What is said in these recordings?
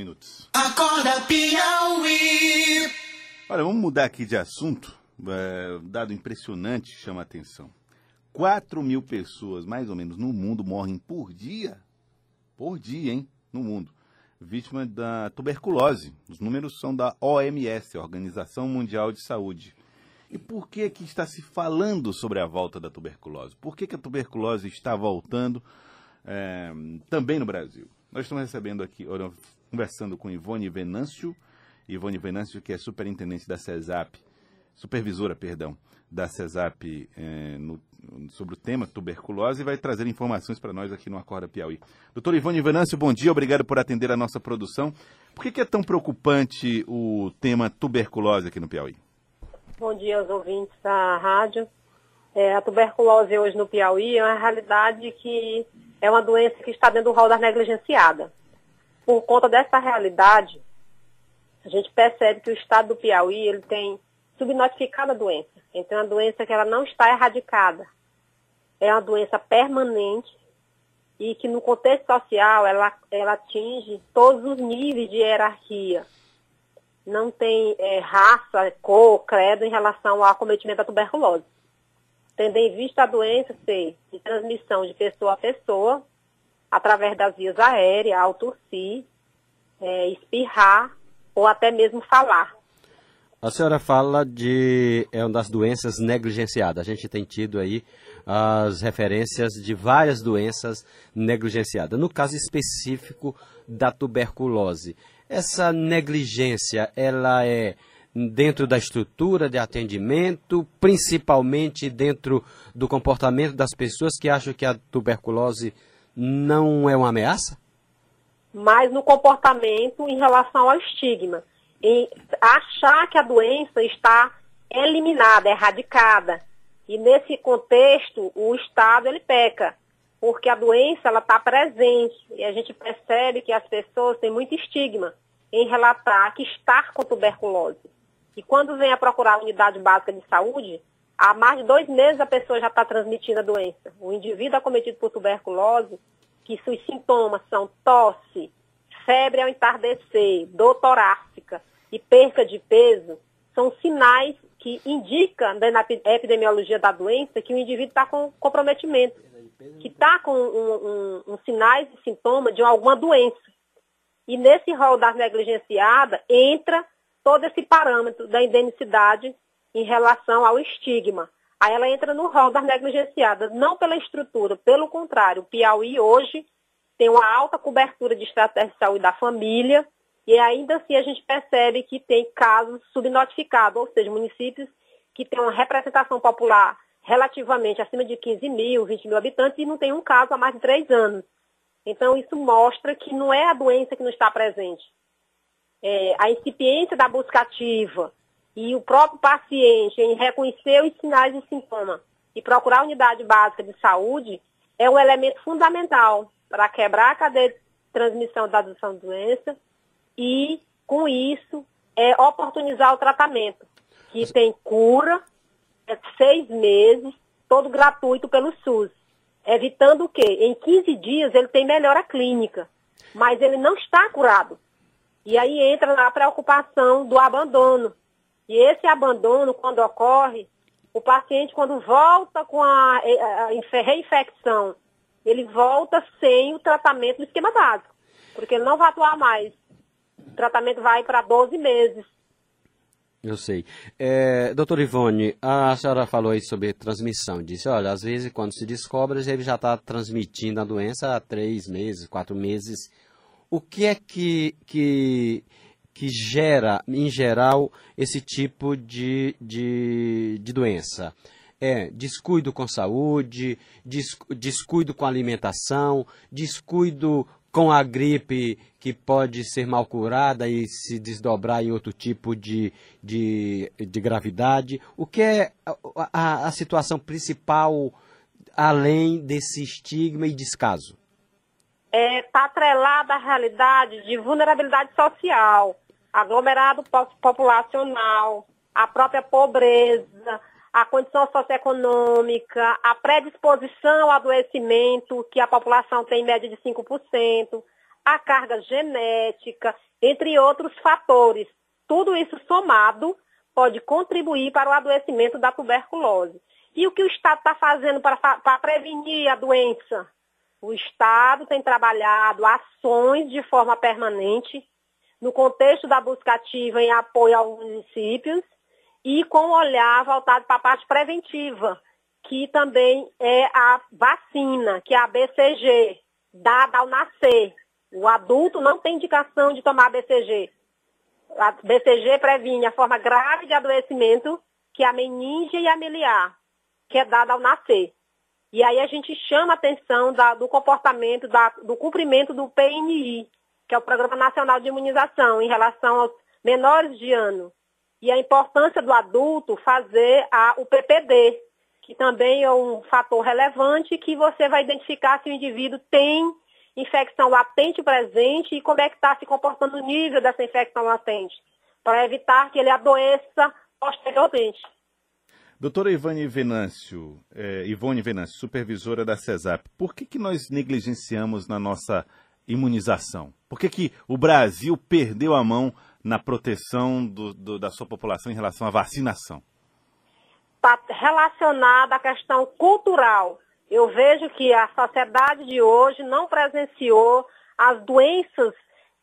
minutos. Acorda Piauí. Olha, vamos mudar aqui de assunto. É, dado impressionante chama a atenção. 4 mil pessoas, mais ou menos, no mundo morrem por dia. Por dia, hein? No mundo. Vítima da tuberculose. Os números são da OMS, Organização Mundial de Saúde. E por que que está se falando sobre a volta da tuberculose? Por que, que a tuberculose está voltando é, também no Brasil? Nós estamos recebendo aqui, conversando com Ivone Venâncio, Ivone Venâncio, que é superintendente da CESAP, supervisora, perdão, da CESAP é, no, sobre o tema tuberculose e vai trazer informações para nós aqui no Acorda Piauí. Doutor Ivone Venâncio, bom dia, obrigado por atender a nossa produção. Por que, que é tão preocupante o tema tuberculose aqui no Piauí? Bom dia aos ouvintes da rádio. É, a tuberculose hoje no Piauí é uma realidade que é uma doença que está dentro do rol da negligenciada. Por conta dessa realidade, a gente percebe que o estado do Piauí ele tem subnotificado a doença. Então, é uma doença que ela não está erradicada. É uma doença permanente e que no contexto social ela, ela atinge todos os níveis de hierarquia não tem é, raça, cor, credo em relação ao acometimento da tuberculose. Tendo em vista a doença ser de transmissão de pessoa a pessoa, através das vias aéreas, ao tossir, é, espirrar ou até mesmo falar. A senhora fala de é uma das doenças negligenciadas. A gente tem tido aí as referências de várias doenças negligenciadas. No caso específico da tuberculose, essa negligência, ela é dentro da estrutura de atendimento, principalmente dentro do comportamento das pessoas que acham que a tuberculose não é uma ameaça? Mas no comportamento em relação ao estigma. Em achar que a doença está eliminada, erradicada. E nesse contexto, o Estado ele peca porque a doença ela está presente e a gente percebe que as pessoas têm muito estigma em relatar que está com tuberculose. E quando vem a procurar a unidade básica de saúde, há mais de dois meses a pessoa já está transmitindo a doença. O indivíduo acometido por tuberculose, que seus sintomas são tosse, febre ao entardecer, dor torácica e perca de peso, são sinais que indicam na epidemiologia da doença que o indivíduo está com comprometimento que está com um, um, um sinais e sintomas de alguma doença. E nesse rol das negligenciadas entra todo esse parâmetro da indenicidade em relação ao estigma. Aí ela entra no rol das negligenciadas, não pela estrutura, pelo contrário, o Piauí hoje tem uma alta cobertura de estratégia de saúde da família, e ainda assim a gente percebe que tem casos subnotificados, ou seja, municípios que têm uma representação popular relativamente acima de 15 mil, 20 mil habitantes e não tem um caso há mais de três anos. Então, isso mostra que não é a doença que não está presente. É, a incipiência da busca ativa e o próprio paciente em reconhecer os sinais e sintomas e procurar a unidade básica de saúde é um elemento fundamental para quebrar a cadeia de transmissão da doença e, com isso, é oportunizar o tratamento, que tem cura é seis meses, todo gratuito pelo SUS. Evitando o quê? Em 15 dias ele tem melhora clínica, mas ele não está curado. E aí entra na preocupação do abandono. E esse abandono, quando ocorre, o paciente, quando volta com a, a reinfecção, ele volta sem o tratamento do esquema básico, porque ele não vai atuar mais. O tratamento vai para 12 meses. Eu sei. É, doutor Ivone, a senhora falou aí sobre transmissão. Disse, olha, às vezes quando se descobre, ele já está transmitindo a doença há três meses, quatro meses. O que é que, que, que gera, em geral, esse tipo de, de, de doença? É descuido com saúde, descuido com alimentação, descuido com a gripe que pode ser mal curada e se desdobrar em outro tipo de, de, de gravidade? O que é a, a, a situação principal além desse estigma e descaso? Está é, tá atrelada à realidade de vulnerabilidade social, aglomerado populacional, a própria pobreza, a condição socioeconômica, a predisposição ao adoecimento, que a população tem em média de 5%, a carga genética, entre outros fatores. Tudo isso somado pode contribuir para o adoecimento da tuberculose. E o que o Estado está fazendo para, para prevenir a doença? O Estado tem trabalhado ações de forma permanente no contexto da busca ativa em apoio aos municípios e com olhar voltado para a parte preventiva, que também é a vacina, que é a BCG, dada ao nascer. O adulto não tem indicação de tomar BCG. A BCG previne a forma grave de adoecimento, que é a meninge e a miliar, que é dada ao nascer. E aí a gente chama a atenção da, do comportamento, da, do cumprimento do PNI, que é o Programa Nacional de Imunização, em relação aos menores de ano. E a importância do adulto fazer a, o PPD, que também é um fator relevante que você vai identificar se o indivíduo tem infecção latente presente e como é que está se comportando o nível dessa infecção latente, para evitar que ele adoeça posteriormente. Doutora Ivone Venâncio, eh, Ivone Venâncio, supervisora da CESAP, por que, que nós negligenciamos na nossa imunização? Por que, que o Brasil perdeu a mão na proteção do, do, da sua população em relação à vacinação? Está relacionada à questão cultural. Eu vejo que a sociedade de hoje não presenciou as doenças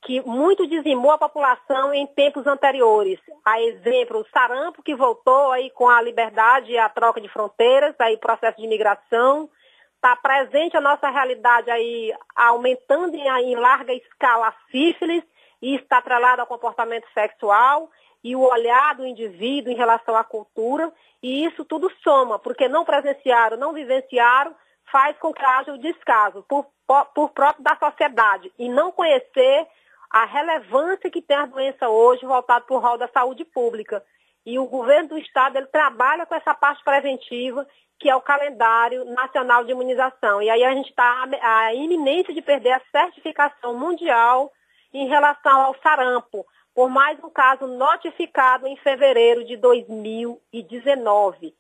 que muito dizimou a população em tempos anteriores. A exemplo, o sarampo que voltou aí com a liberdade e a troca de fronteiras, aí processo de imigração, está presente a nossa realidade aí aumentando em, em larga escala a sífilis e está atrelado ao comportamento sexual e o olhar do indivíduo em relação à cultura, e isso tudo soma, porque não presenciaram, não vivenciaram, faz com que haja o descaso por, por próprio da sociedade. E não conhecer a relevância que tem a doença hoje voltada para o rol da saúde pública. E o governo do estado ele trabalha com essa parte preventiva, que é o calendário nacional de imunização. E aí a gente está à iminência de perder a certificação mundial em relação ao sarampo, por mais um caso notificado em fevereiro de 2019.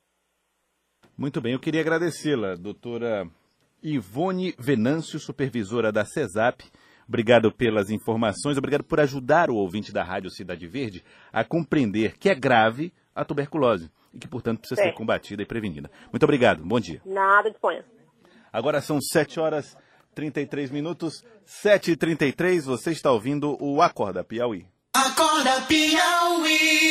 Muito bem, eu queria agradecê-la, doutora Ivone Venâncio, supervisora da CESAP. Obrigado pelas informações, obrigado por ajudar o ouvinte da Rádio Cidade Verde a compreender que é grave a tuberculose e que, portanto, precisa ser combatida e prevenida. Muito obrigado, bom dia. Nada, disponha. Agora são 7 horas 33 minutos, 7h33, você está ouvindo o Acorda Piauí. Acorda Piauí.